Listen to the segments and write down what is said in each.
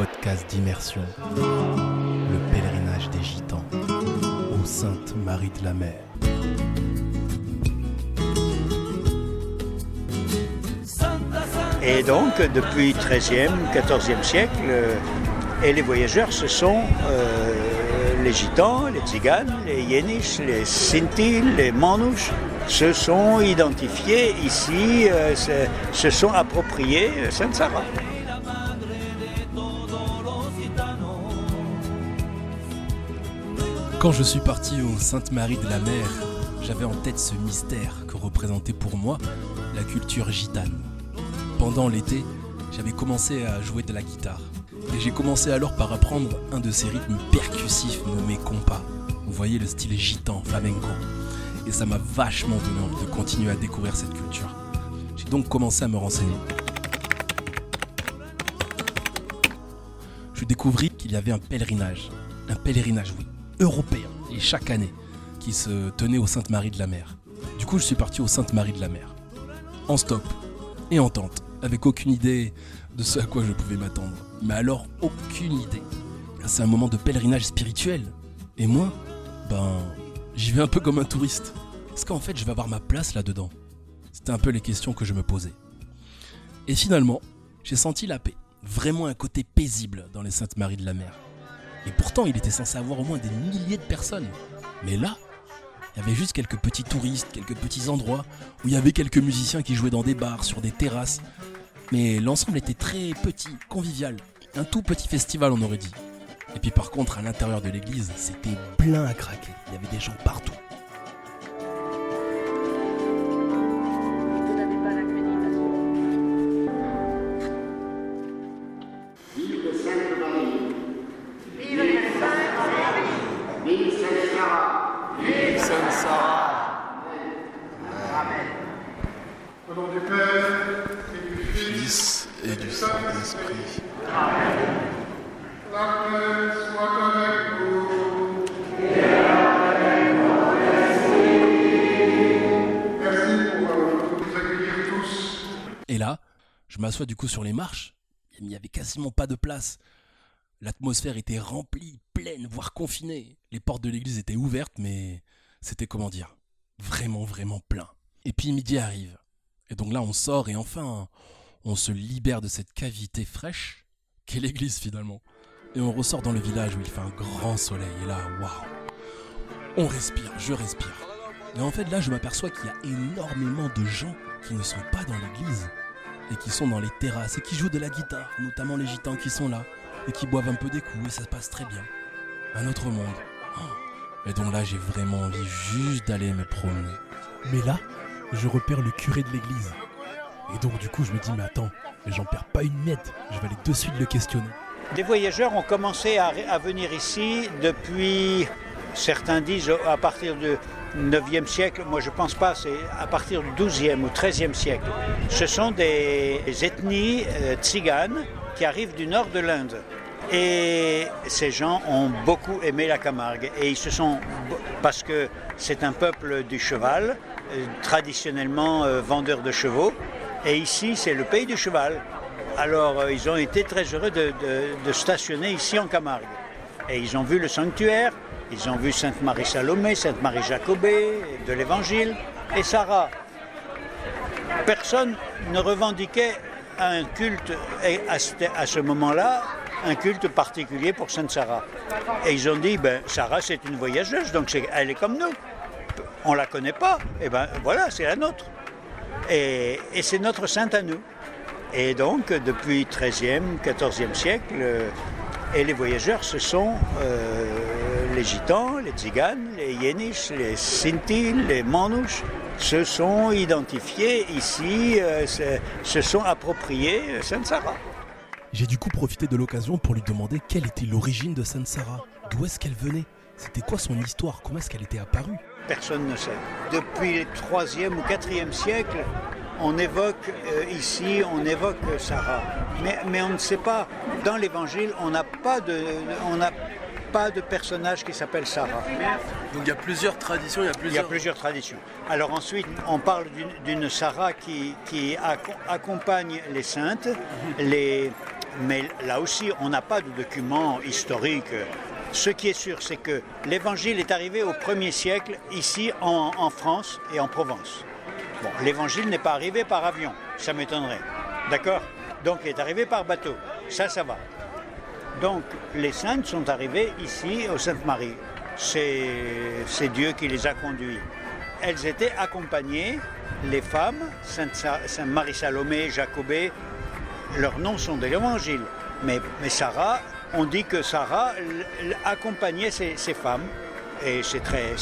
podcast d'immersion, le pèlerinage des Gitans aux Saintes Marie de la Mer. Et donc, depuis 13e, 14e siècle, euh, et les voyageurs, ce sont euh, les gitans, les tziganes, les yéniches, les sinti, les manouches, se sont identifiés ici, euh, se, sont appropriés euh, Quand je suis parti au Sainte-Marie de la Mer, j'avais en tête ce mystère que représentait pour moi la culture gitane. Pendant l'été, j'avais commencé à jouer de la guitare. Et j'ai commencé alors par apprendre un de ces rythmes percussifs nommés compas. Vous voyez le style gitan, flamenco. Et ça m'a vachement donné envie de continuer à découvrir cette culture. J'ai donc commencé à me renseigner. Je découvris qu'il y avait un pèlerinage. Un pèlerinage, oui, européen, et chaque année, qui se tenait au Sainte-Marie de la Mer. Du coup, je suis parti au Sainte-Marie de la Mer. En stop et en tente, avec aucune idée de ce à quoi je pouvais m'attendre. Mais alors, aucune idée. C'est un moment de pèlerinage spirituel. Et moi, ben, j'y vais un peu comme un touriste. Est-ce qu'en fait, je vais avoir ma place là-dedans C'était un peu les questions que je me posais. Et finalement, j'ai senti la paix. Vraiment un côté paisible dans les Saintes Maries de la Mer. Et pourtant, il était censé avoir au moins des milliers de personnes. Mais là, il y avait juste quelques petits touristes, quelques petits endroits où il y avait quelques musiciens qui jouaient dans des bars, sur des terrasses. Mais l'ensemble était très petit, convivial. Un tout petit festival, on aurait dit. Et puis par contre, à l'intérieur de l'église, c'était plein à craquer. Il y avait des gens partout. Au nom du Père et du Fils et du Saint-Esprit. la paix soit avec vous. Merci pour euh, nous accueillir tous. Et là, je m'assois du coup sur les marches. Il n'y avait quasiment pas de place. L'atmosphère était remplie, pleine, voire confinée. Les portes de l'église étaient ouvertes, mais c'était comment dire Vraiment, vraiment plein. Et puis midi arrive. Et donc là, on sort et enfin, on se libère de cette cavité fraîche qu'est l'église finalement. Et on ressort dans le village où il fait un grand soleil. Et là, waouh On respire, je respire. Et en fait, là, je m'aperçois qu'il y a énormément de gens qui ne sont pas dans l'église et qui sont dans les terrasses et qui jouent de la guitare, notamment les gitans qui sont là et qui boivent un peu des coups et ça se passe très bien. Un autre monde. Oh. Et donc là, j'ai vraiment envie juste d'aller me promener. Mais là, je repère le curé de l'église. Et donc du coup, je me dis, mais attends, j'en perds pas une miette. Je vais aller de suite le questionner. Des voyageurs ont commencé à, venir ici depuis, certains disent, à partir du 9e siècle. Moi, je pense pas, c'est à partir du 12e ou 13e siècle. Ce sont des ethnies euh, tziganes qui arrivent du nord de l'Inde. Et ces gens ont beaucoup aimé la Camargue. Et ils se sont, parce que c'est un peuple du cheval, traditionnellement euh, vendeur de chevaux. Et ici, c'est le pays du cheval. Alors, euh, ils ont été très heureux de, stationner ici en Camargue. Et ils ont vu le sanctuaire, ils ont vu Sainte-Marie-Salomé, Sainte-Marie-Jacobée, de l'Évangile et Sarah. Personne ne revendiquait un culte, à ce, moment-là, un culte particulier pour Sainte Sarah. Et ils ont dit, ben, Sarah, c'est une voyageuse, donc elle est comme nous. On la connaît pas, et ben voilà, c'est la nôtre. Et, c'est notre sainte à nous. Et donc, depuis 13e, 14e siècle, euh, et les voyageurs, ce sont euh, les gitans, les tziganes, les yéniches, les sinti, les manouches, se sont identifiés ici, euh, se, sont appropriés euh, Sainte Sarah. J'ai du coup profité de l'occasion pour lui demander quelle était l'origine de Sainte Sarah. D'où est-ce qu'elle venait? C'était quoi son histoire? Comment est-ce qu'elle était apparue? Personne ne sait. Depuis le 3e ou 4e siècle, on évoque euh, ici, on évoque Sarah. Mais, mais on ne sait pas. Dans l'Évangile, on n'a pas de, on n'a pas de personnage qui s'appelle Sarah. Donc il y a plusieurs traditions, il y a Il y a plusieurs. traditions. Alors ensuite, on parle d'une- Sarah qui, qui acco- accompagne les saintes, les, Mais là aussi, on n'a pas de documents historiques. Ce qui est sûr, c'est que l'évangile est arrivé au 1er siècle ici en, France et en Provence. L'évangile n'est pas arrivé par avion, ça m'étonnerait. D'accord? Donc il est arrivé par bateau. Ça, ça va. Donc les saintes sont arrivées ici au Sainte-Marie. C'est Dieu qui les a conduits. Elles étaient accompagnées, les femmes, Sainte, Sa- Sainte Marie-Salomé, Jacobée, leurs noms sont de l'évangile. Mais, Sarah, on dit que Sarah accompagnait ces femmes. Et c'est très,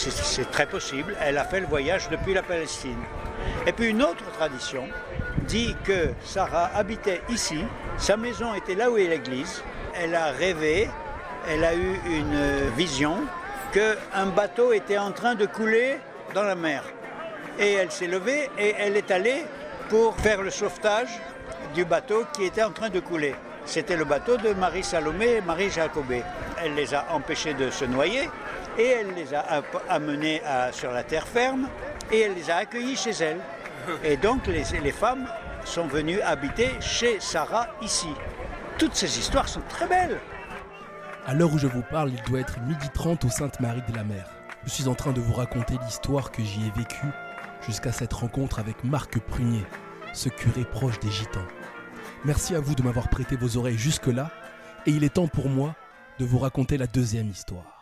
très possible. Elle a fait le voyage depuis la Palestine. Et puis une autre tradition dit que Sarah habitait ici. Sa maison était là où est l'église. Elle a rêvé, elle a eu une vision qu'un bateau était en train de couler dans la mer. Et elle s'est levée et elle est allée pour faire le sauvetage du bateau qui était en train de couler. C'était le bateau de Marie Salomé et Marie Jacobé. Elle les a empêchés de se noyer et elle les a amenés à- sur la terre ferme et elle les a accueillis chez elle. Et donc les, les femmes sont venues habiter chez Sarah ici. Toutes ces histoires sont très belles. À l'heure où je vous parle, il doit être midi 30 au Sainte-Marie de la Mer. Je suis en train de vous raconter l'histoire que j'y ai vécue jusqu'à cette rencontre avec Marc Prunier, ce curé proche des Gitans. Merci à vous de m'avoir prêté vos oreilles jusque-là, et il est temps pour moi de vous raconter la deuxième histoire.